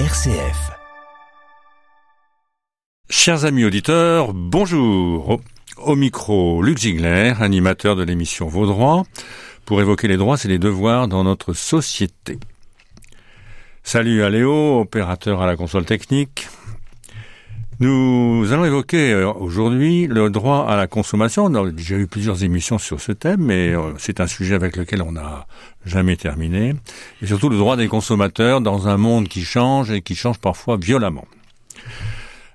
RCF. Chers amis auditeurs, bonjour. Au, micro, Luc Ziegler, animateur de l'émission Vos pour évoquer les droits et les devoirs dans notre société. Salut à Léo, opérateur à la console technique. Nous allons évoquer euh, aujourd'hui le droit à la consommation. On a déjà eu plusieurs émissions sur ce thème, mais euh, c'est un sujet avec lequel on n'a jamais terminé. Et surtout le droit des consommateurs dans un monde qui change et qui change parfois violemment.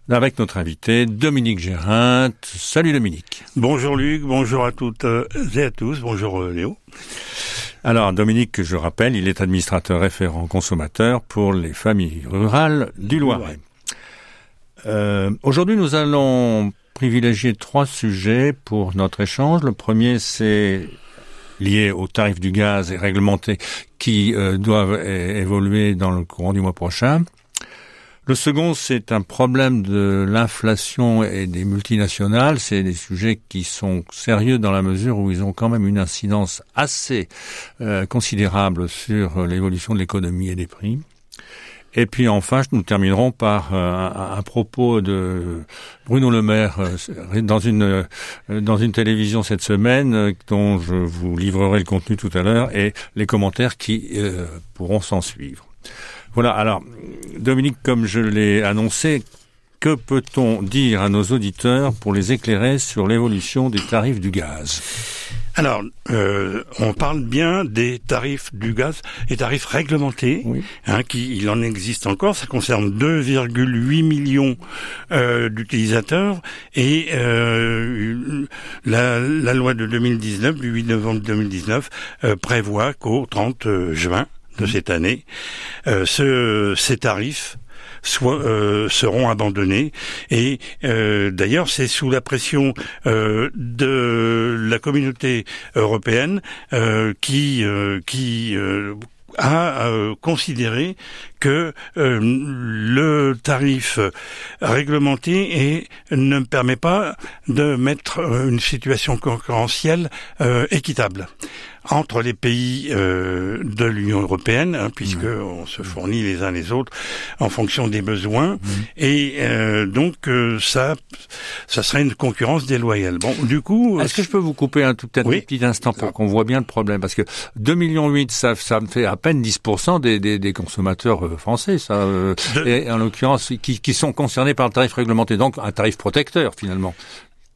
Avec notre invité Dominique Gérin. Salut Dominique. Bonjour Luc, bonjour à toutes et à tous, bonjour euh, Léo. Alors Dominique, je rappelle, il est administrateur référent consommateur pour les familles rurales du Loiret. Euh, Aujourd'hui, nous allons privilégier trois sujets pour notre échange. Le premier, c'est lié aux tarifs du gaz et réglementés qui euh, doivent évoluer dans le courant du mois prochain. Le second, c'est un problème de l'inflation et des multinationales. C'est des sujets qui sont sérieux dans la mesure où ils ont quand même une incidence assez euh, considérable sur l'évolution de l'économie et des prix. Et puis enfin, nous terminerons par euh, un, propos de Bruno Le Maire euh, dans une euh, dans une télévision cette semaine, dont je vous livrerai le contenu tout à l'heure et les commentaires qui pourront s'en suivre. Voilà. Alors, Dominique, comme je l'ai annoncé, que peut-on dire à nos auditeurs pour les éclairer sur l'évolution des tarifs du gaz? Alors, euh, on parle bien des tarifs du gaz, les tarifs réglementés, oui. hein, qui il en existe encore. Ça concerne 2,8 millions euh, d'utilisateurs et euh, la, la, loi de 2019, du 8 novembre 2019, euh, prévoit qu'au 30 juin de cette année, euh, ce, ces tarifs soit, euh, seront abandonnés. Et euh, d'ailleurs, c'est sous la pression euh, de la communauté européenne qui, qui a considéré que euh, le tarif réglementé et ne permet pas de mettre une situation concurrentielle euh, équitable entre les pays euh, de l'Union européenne, hein, puisque mmh. on se fournit les uns les autres en fonction des besoins, mmh. et euh, donc euh, ça, ça serait une concurrence déloyale. Bon, du coup, est-ce que je peux vous couper un tout petit, oui. petit instant pour qu'on voit bien le problème, parce que 2 millions 8, ça, ça me fait à peine 10% des, des, des, consommateurs français, ça, de... et en l'occurrence qui, qui sont concernés par le tarif réglementé, donc un tarif protecteur finalement.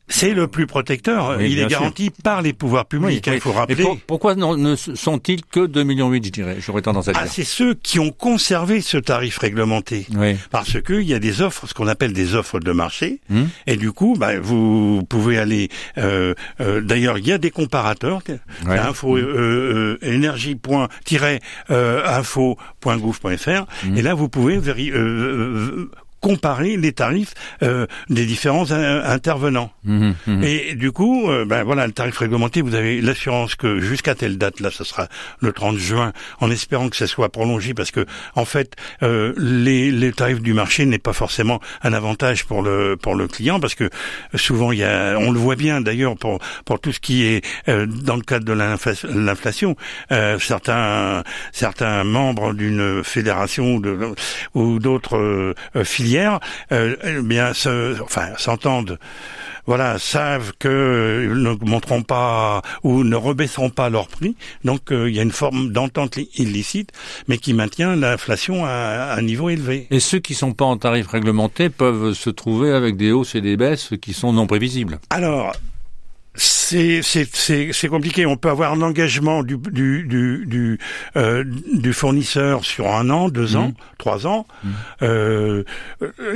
C'est le plus protecteur. Oui, il est garanti sûr. par les pouvoirs publics. Oui, il faut rappeler. Pour, pourquoi non, ne sont-ils que 2,8 millions, je dirais J'aurais tendance à dire. Ah, c'est ceux qui ont conservé ce tarif réglementé. Oui. Parce qu'il y a des offres, ce qu'on appelle des offres de marché. Hmm. Et du coup, bah, vous pouvez aller. Euh, euh, D'ailleurs, il y a des comparateurs. Ouais. Info euh. Et là, vous pouvez vérifier comparer les tarifs euh, des différents intervenants. Mmh, mmh. Et du coup, euh, ben voilà, le tarif réglementé, vous avez l'assurance que jusqu'à telle date, là, ce sera le 30 juin, en espérant que ça soit prolongé, parce que en fait, euh, les, les tarifs du marché n'est pas forcément un avantage pour le pour le client, parce que souvent il y a, on le voit bien d'ailleurs pour pour tout ce qui est euh, dans le cadre de l'inflation, euh, certains certains membres d'une fédération ou d'autres filières hier, euh, eh bien, se, enfin, s'entendent voilà, savent que n'augmenteront pas ou ne rebaisseront pas leur prix. Donc euh, il y a une forme d'entente illicite, mais qui maintient l'inflation à, un niveau élevé. Et ceux qui sont pas en tarif réglementé peuvent se trouver avec des hausses et des baisses qui sont non prévisibles. Alors, c'est compliqué. On peut avoir un engagement du du du du, euh, du fournisseur sur un an, deux ans, mmh. trois ans. Mmh. Euh,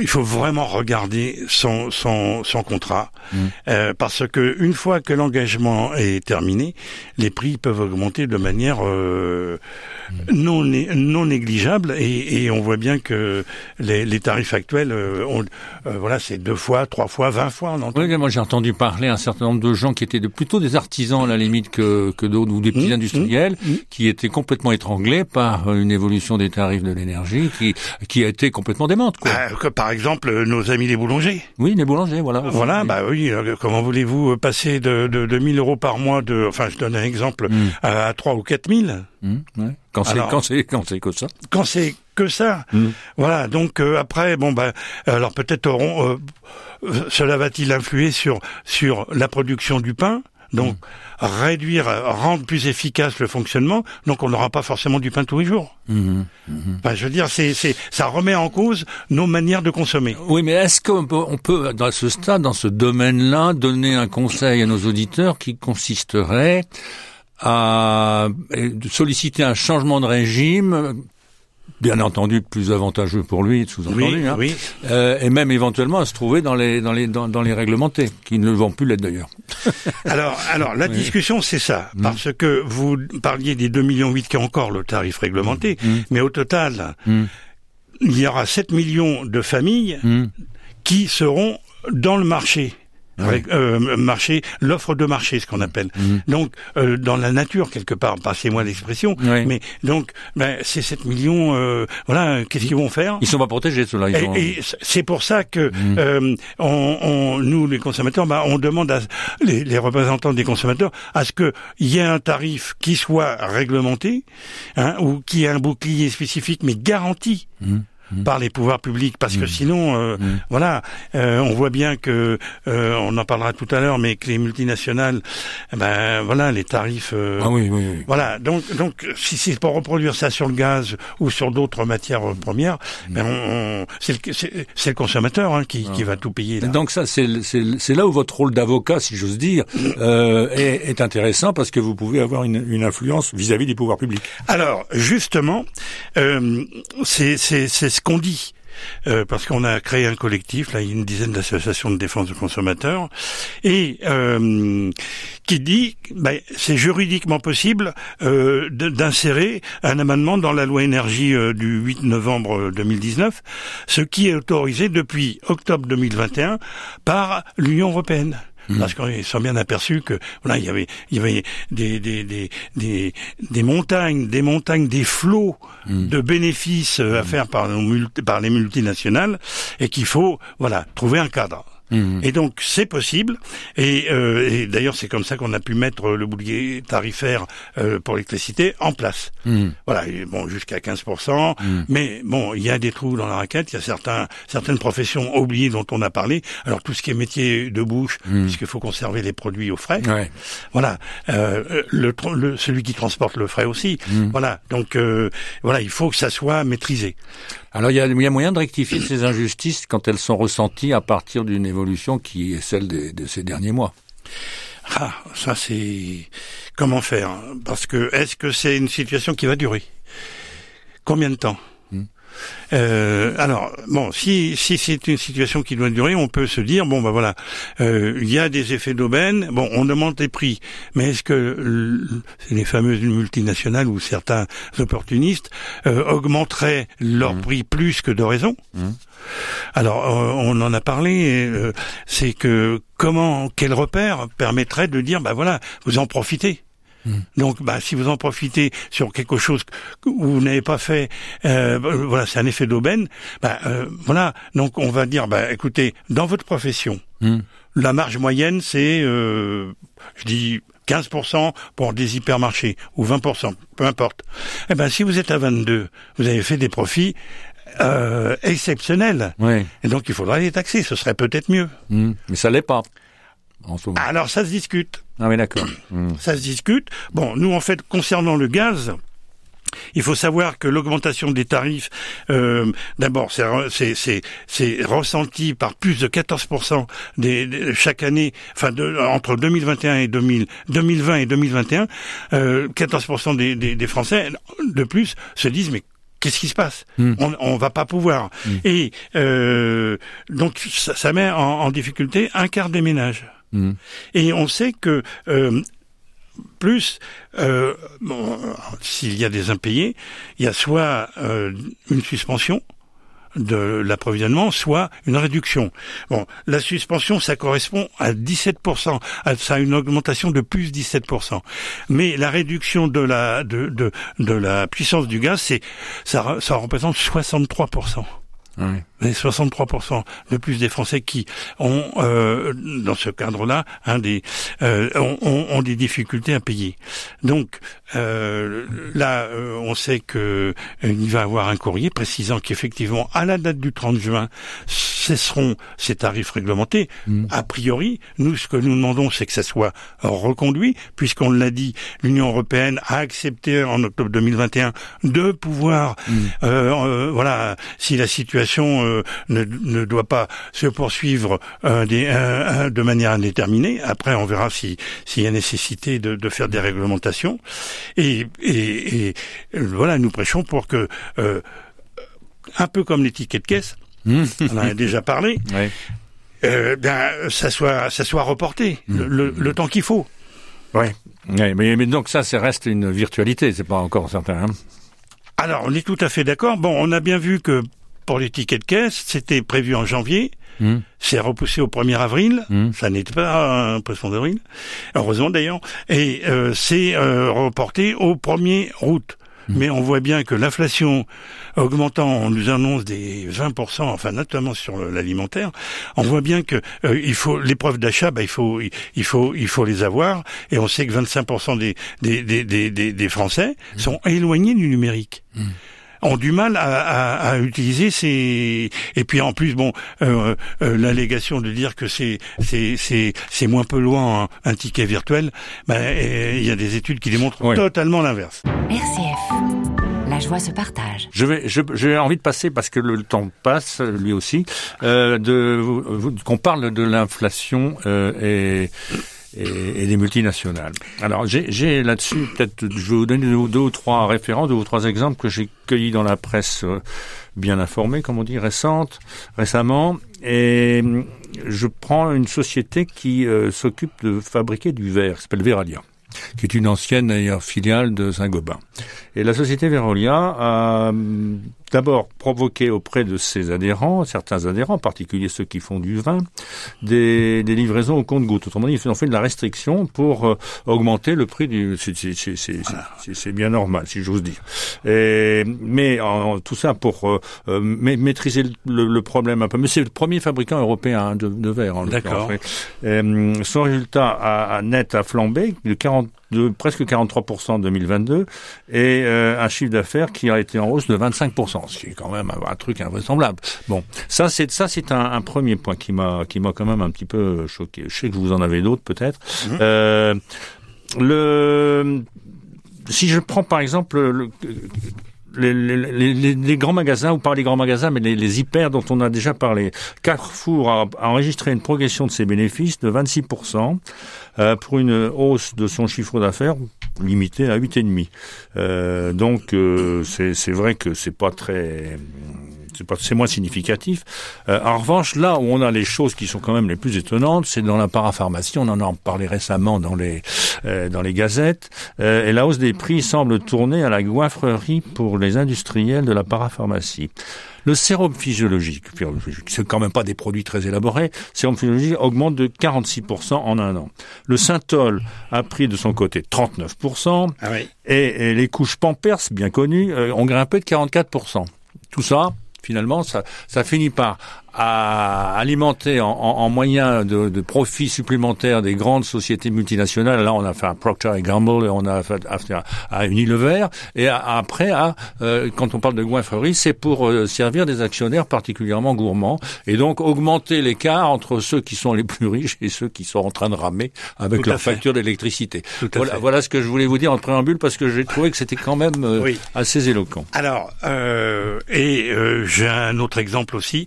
il faut vraiment regarder son son son contrat mmh. euh, parce que une fois que l'engagement est terminé, les prix peuvent augmenter de manière euh, non non négligeable et, et, on voit bien que les, les tarifs actuels, on, euh, voilà, c'est deux fois, trois fois, vingt fois. On oui, moi j'ai entendu parler un certain nombre de gens qui étaient de, plutôt des artisans à la limite que, que d'autres ou des petits mmh, industriels mmh, qui étaient complètement étranglés par une évolution des tarifs de l'énergie qui qui a été complètement démente. Quoi. Euh, que, par exemple nos amis les boulangers. Oui, les boulangers, voilà. Voilà, bah oui. Euh, comment voulez-vous passer de, de, de 1000 euros par mois de, enfin je donne un exemple, mmh. à, à 3 ou 4 000 ouais. Quand c'est quand c'est quand c'est comme ça. Quand c'est que ça. Voilà. Donc après, bon bah, alors peut-être auront, cela va-t-il influer sur sur la production du pain? Donc mmh. réduire, rendre plus efficace le fonctionnement. Donc on n'aura pas forcément du pain tous les jours. Mmh. Mmh. je veux dire, c'est, c'est, ça remet en cause nos manières de consommer. Oui, mais est-ce qu'on peut, on peut, dans ce stade, dans ce domaine-là, donner un conseil à nos auditeurs qui consisterait à solliciter un changement de régime bien entendu plus avantageux pour lui, sous-entendu, hein. euh, et même éventuellement à se trouver dans les dans les dans, dans les réglementés, qui ne vont plus l'être d'ailleurs. alors alors la discussion c'est ça, mm. parce que vous parliez des 2 millions 8 qui est encore le tarif réglementé, mm. Mm. mais au total, il y aura 7 millions de familles qui seront dans le marché euh, marché, l'offre de marché, ce qu'on appelle. Mhm. Donc euh, dans la nature quelque part, passez-moi l'expression. Mais donc ben, ces 7 millions, euh, voilà, qu'est-ce qu'ils vont faire? Ils sont pas protégés ceux-là. Et, c'est pour ça que euh, on, on, nous les consommateurs, ben, on demande à les, les représentants des consommateurs à ce qu'il y ait un tarif qui soit réglementé hein, ou qui ait un bouclier spécifique mais garanti. Mhm. Mmh. par les pouvoirs publics, parce que mmh. sinon, euh, mmh. voilà, euh, on voit bien que, euh, on en parlera tout à l'heure, mais que les multinationales, eh ben voilà, les tarifs, ah oui, oui, oui, voilà, donc donc si c'est pour reproduire ça sur le gaz ou sur d'autres matières premières, ben on, c'est le, le, consommateur hein, qui, qui, ah. va tout payer. Là. Donc ça, c'est là où votre rôle d'avocat, si j'ose dire, est, est, intéressant parce que vous pouvez avoir une, une influence vis-à-vis -vis des pouvoirs publics. Alors justement, c'est c'est ce qu'on dit. Euh, parce qu'on a créé un collectif, là, il y a une dizaine d'associations de défense de consommateurs, et euh, qui dit ben, c'est juridiquement possible euh, d'insérer un amendement dans la loi énergie du 8 novembre 2019, ce qui est autorisé depuis octobre 2021 par l'Union européenne. Mmh. Parce qu'ils sont bien aperçus que voilà, il y avait, il y avait des, des, des, des, des montagnes, des montagnes, des flots mmh. de bénéfices euh, à mmh. faire par, par les multinationales et qu'il faut voilà trouver un cadre. Mhm. Et donc c'est possible. Et, euh, et d'ailleurs c'est comme ça qu'on a pu mettre le boulier tarifaire euh, pour l'électricité en place. Mhm. Voilà, bon jusqu'à 15%. Mhm. Mais bon, il y a des trous dans la raquette. Il y a certains certaines professions oubliées dont on a parlé. Alors tout ce qui est métier de bouche, puisqu'il faut conserver les produits au frais. Ouais. Voilà, euh, le, le, celui qui transporte le frais aussi. Voilà, donc euh, voilà, il faut que ça soit maîtrisé. Alors il y a, moyen de rectifier ces injustices quand elles sont ressenties à partir d'une évolution qui est celle de, de ces derniers mois. Ah, ça c'est comment faire? Parce que est-ce que c'est une situation qui va durer? Combien de temps? Euh, alors, bon, si, si c'est une situation qui doit durer, on peut se dire, bon, ben voilà, euh, il y a des effets d'aubaine, bon, on demande les prix, mais est-ce que les fameuses multinationales ou certains opportunistes euh, augmenteraient leur mmh. prix plus que de raison mmh. Alors, on en a parlé, c'est que comment, quel repère permettrait de dire, ben voilà, vous en profitez? Hmm. Donc, bah, si vous en profitez sur quelque chose que vous n'avez pas fait, euh, voilà, c'est un effet d'aubaine. Bah, euh, voilà. Donc, on va dire, bah, écoutez, dans votre profession, hmm. la marge moyenne, c'est, euh, je dis. 15% pour des hypermarchés ou 20%, peu importe. Eh ben, si vous êtes à 22, vous avez fait des profits euh, exceptionnels. Oui. Et donc, il faudra les taxer. Ce serait peut-être mieux. Hmm. Mais ça l'est pas. Alors, ça se discute. Ah oui, d'accord. Hmm. Ça se discute. Bon, nous, en fait, concernant le gaz, il faut savoir que l'augmentation des tarifs, euh, d'abord, c'est ressenti par plus de 14% des, chaque année, enfin de, entre 2021 et 2000, 2020 et 2021, euh, 14% des, des, des, Français de plus se disent mais Qu'est-ce qui se passe? Hmm. On on va pas pouvoir. Hmm. Et euh, donc ça, ça met en, en, difficulté un quart des ménages. Mm. Et on sait que euh, plus, euh, s'il y a des impayés, il y a soit euh, une suspension de l'approvisionnement, soit une réduction. Bon, la suspension, ça correspond à 17%, ça a une augmentation de plus 17%. Mais la réduction de la de, de, de la puissance du gaz, c'est ça, ça représente 63%. Oui. 63% de plus des Français qui ont, euh, dans ce cadre-là, un des, euh, ont, ont, des difficultés à payer. Donc euh, là, euh, on sait que il va avoir un courrier précisant qu'effectivement, à la date du 30 juin, cesseront ces tarifs réglementés. Mm. A priori, nous, ce que nous demandons, c'est que ça soit reconduit, puisqu'on l'a dit, l'Union européenne a accepté en octobre 2021 de pouvoir, mm. voilà, si la situation euh, ne, doit pas se poursuivre euh, de manière indéterminée. Après, on verra s'il y a nécessité de, faire des réglementations. Et, voilà, nous prêchons pour que, euh, un peu comme les tickets de caisse. On en a déjà parlé, bien, ça soit, ça soit reporté mmh. le, temps qu'il faut. Oui, mais, mais, donc ça, ça reste une virtualité, c'est pas encore certain. Hein. Alors, on est tout à fait d'accord. Bon, on a bien vu que pour les tickets de caisse, c'était prévu en janvier. Hmm. C'est repoussé au 1er avril. Hmm. Ça n'était pas un poisson d'avril. Heureusement d'ailleurs. Et euh, c'est euh, reporté au 1er août. Hmm. Mais on voit bien que l'inflation augmentant, on nous annonce des 20%, enfin notamment sur l'alimentaire. On voit bien que euh, il faut les preuves d'achat, bah, il faut il faut il faut les avoir. Et on sait que 25% des des, des, des, des Français sont éloignés du numérique ont du mal à, à, à, utiliser ces et puis en plus bon euh, euh, l'allégation de dire que c'est c'est c'est c'est moins peu loin un, ticket virtuel ben il y a des études qui démontrent totalement l'inverse. RCF la joie se partage. Je vais, j'ai envie de passer parce que le temps passe, lui aussi, euh, de qu'on parle de l'inflation euh, et et, des multinationales. Alors j'ai là-dessus peut-être, je vais vous donner deux, ou trois références, deux ou trois exemples que j'ai cueillis dans la presse euh, bien informée, comme on dit, récente, récemment. Et hum, je prends une société qui euh, s'occupe de fabriquer du verre, qui s'appelle Veralia qui est une ancienne filiale de Saint-Gobain. Et la société Verolia a hum, d'abord provoqué auprès de ses adhérents, certains adhérents, en particulier ceux qui font du vin, des, des livraisons au compte-gouttes. Autrement dit, ils ont fait de la restriction pour euh, augmenter le prix du... C'est bien normal, si j'ose dire. Et, mais en, tout ça pour euh, euh maîtriser le, le, problème un peu. Mais c'est le premier fabricant européen de, de verre. D'accord. Son résultat a, net a flambé de 40 de presque 43% en 2022 et euh, un chiffre d'affaires qui a été en hausse de 25%, ce qui est quand même un, truc invraisemblable. Bon, ça c'est ça c'est un, un, premier point qui m'a qui m'a quand même un petit peu choqué. Je sais que vous en avez d'autres peut-être. Mhm. Euh, le si je prends par exemple le, les, grands magasins, ou pas les grands magasins, mais les, les, hyper dont on a déjà parlé. Carrefour a, enregistré une progression de ses bénéfices de 26% euh, pour une hausse de son chiffre d'affaires limitée à 8,5. Euh, donc euh, c'est vrai que c'est pas très c'est moins significatif. Euh, en revanche, là où on a les choses qui sont quand même les plus étonnantes, c'est dans la parapharmacie. On en a parlé récemment dans les euh, dans les gazettes. Euh, et la hausse des prix semble tourner à la goinfrerie pour les industriels de la parapharmacie. Le sérum physiologique, c'est quand même pas des produits très élaborés, sérum physiologique augmente de 46% en un an. Le Synthol a pris de son côté 39%, ah oui. et, et, les couches Pampers, bien connues, ont grimpé de 44%. Tout ça, finalement, ça, finit par à alimenter en, en, moyens de, de profit supplémentaires des grandes sociétés multinationales. Là, on a fait un Procter Gamble et on a fait à Unilever. Et après, à, euh, quand on parle de goinfrerie, c'est pour euh, servir des actionnaires particulièrement gourmands et donc augmenter l'écart entre ceux qui sont les plus riches et ceux qui sont en train de ramer avec leur facture d'électricité. Voilà, voilà, ce que je voulais vous dire en préambule parce que j'ai trouvé que c'était quand même euh, assez éloquent. Alors, et j'ai un autre exemple aussi.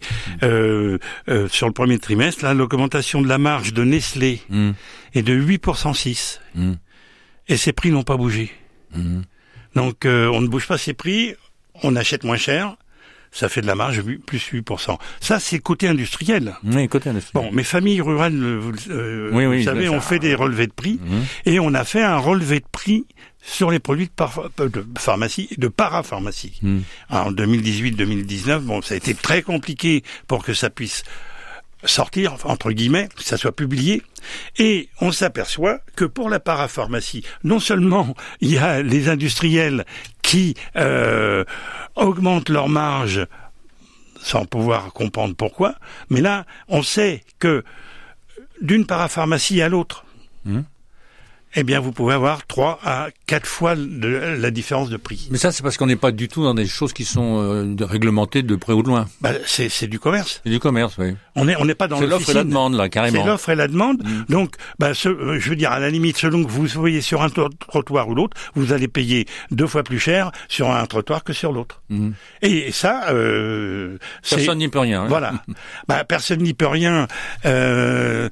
Euh, euh, sur le premier trimestre, l'augmentation de la marge de Nestlé mm. est de 8% 6. Mm. Et ses prix n'ont pas bougé. Mm. Donc euh, on ne bouge pas ses prix, on achète moins cher, ça fait de la marge plus 8%. Ça, c'est côté industriel. Oui, côté industriel. Bon, mes familles rurales, vous, vous savez, on fait des relevés de prix et on a fait un relevé de prix sur les produits de, de pharmacie, de parapharmacie. Hmm. En 2018-2019, bon, ça a été très compliqué pour que ça puisse sortir, entre guillemets, que ça soit publié. Et on s'aperçoit que pour la parapharmacie, non seulement il y a les industriels qui euh, augmentent leurs marges sans pouvoir comprendre pourquoi. Mais là, on sait que d'une parapharmacie à l'autre, mmh eh bien, vous pouvez avoir trois à quatre fois de, la différence de prix. Mais ça, c'est parce qu'on n'est pas du tout dans des choses qui sont euh, réglementées de près ou de loin. Bah, c'est du commerce. C'est du commerce, oui. On n'est on n'est pas dans l'offre et la demande, là, carrément. C'est l'offre et la demande. Mm. Donc, bah, ce, euh, je veux dire, à la limite, selon que vous soyez sur un trottoir ou l'autre, vous allez payer deux fois plus cher sur un trottoir que sur l'autre. Mm. Et, ça, euh, personne n'y peut rien. Hein. Voilà. bah, personne n'y peut rien. Euh,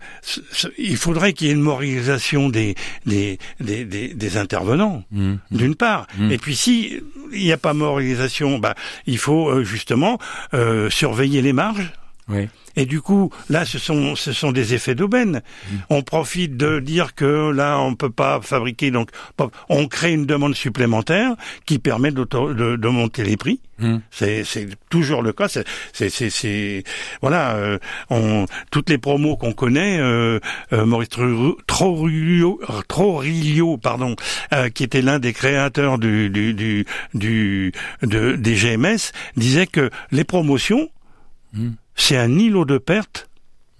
il faudrait qu'il y ait une moralisation des des, des, des, intervenants, mmh. d'une part. Mmh. Et puis si il n'y a pas moralisation, bah, il faut euh, justement euh, surveiller les marges. Oui. Et du coup, là, ce sont, ce sont des effets d'aubaine. Mmh. On profite de dire que là, on peut pas fabriquer, donc on crée une demande supplémentaire qui permet de, de, monter les prix. Mmh. C'est, toujours le cas. C'est, voilà, euh, on, toutes les promos qu'on connaît, euh, euh, Maurice Trorillo, Trorillo, pardon, qui était l'un des créateurs du, du, du, du de, des GMS, disait que les promotions mmh c'est un îlot de perte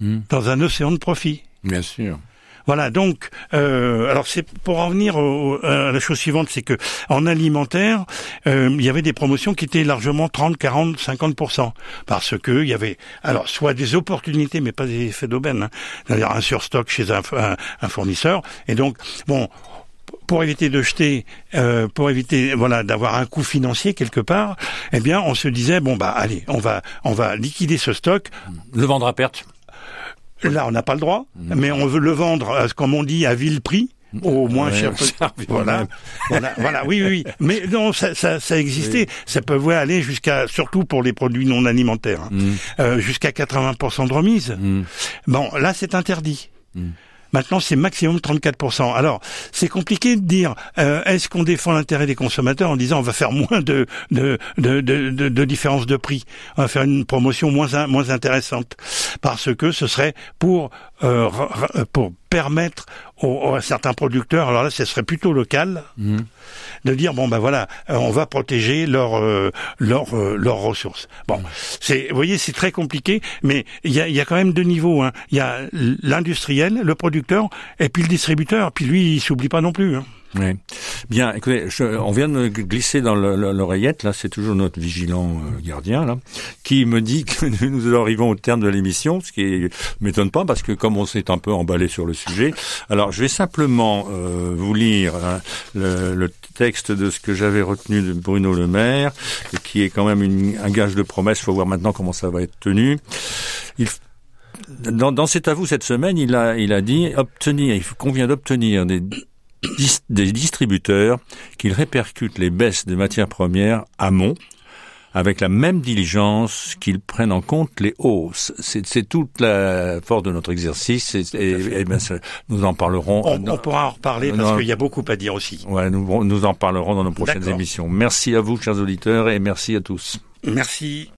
hmm. dans un océan de profit. Bien sûr. Voilà, donc, euh, alors c'est pour en venir à la chose suivante, c'est que en alimentaire, euh, il y avait des promotions qui étaient largement 30, 40, 50% parce que il y avait, alors soit des opportunités, mais pas des effets d'aubaine, hein, c'est-à-dire un surstock chez un, un, fournisseur, et donc bon, pour éviter de jeter, euh, pour éviter voilà d'avoir un coût financier quelque part, eh bien on se disait bon bah allez, on va on va liquider ce stock, le vendre à perte. Là on n'a pas le droit, mmh. mais on veut le vendre euh, comme on dit à vil prix au moins cher voilà, voilà, voilà, oui, oui, mais non, ça, ça, ça existait. Ça pouvait aller jusqu'à, surtout pour les produits non alimentaires, hein, mmh. euh, jusqu'à 80% de remise. Mmh. Bon, là, c'est interdit. Maintenant, c'est maximum 34%. Alors, c'est compliqué de dire, euh, est-ce qu'on défend l'intérêt des consommateurs en disant on va faire moins de, de, de, de, de différence de prix, on va faire une promotion moins, moins intéressante, parce que ce serait pour, euh, pour permettre aux, à certains producteurs, alors là, ce serait plutôt local, mmh. de dire bon ben voilà, euh, on va protéger leurs euh, leurs euh, leurs ressources. Bon, c'est, vous voyez, c'est très compliqué, mais il y a, y a quand même deux niveaux. Hein. Il y a l'industriel, le producteur, et puis le distributeur. Puis lui, il s'oublie pas non plus. Hein. Oui. Bien, écoutez, on vient de me glisser dans l'oreillette, là, c'est toujours notre vigilant euh, gardien, là, qui me dit que nous arrivons au terme de l'émission, ce qui m'étonne pas, parce que comme on s'est un peu emballé sur le sujet, alors je vais simplement euh, vous lire hein, le, texte de ce que j'avais retenu de Bruno Le Maire, qui est quand même une, un gage de promesse, il faut voir maintenant comment ça va être tenu. Il, dans, dans cet avou cette semaine, il a, il a dit obtenir, il convient d'obtenir des des distributeurs qu'ils répercutent les baisses de matières premières amont avec la même diligence qu'ils prennent en compte les hausses. C'est toute la force de notre exercice et, ben, nous en parlerons. On, pourra en reparler parce qu'il y a beaucoup à dire aussi. Ouais, nous, nous en parlerons dans nos prochaines émissions. Merci à vous, chers auditeurs, et merci à tous. Merci.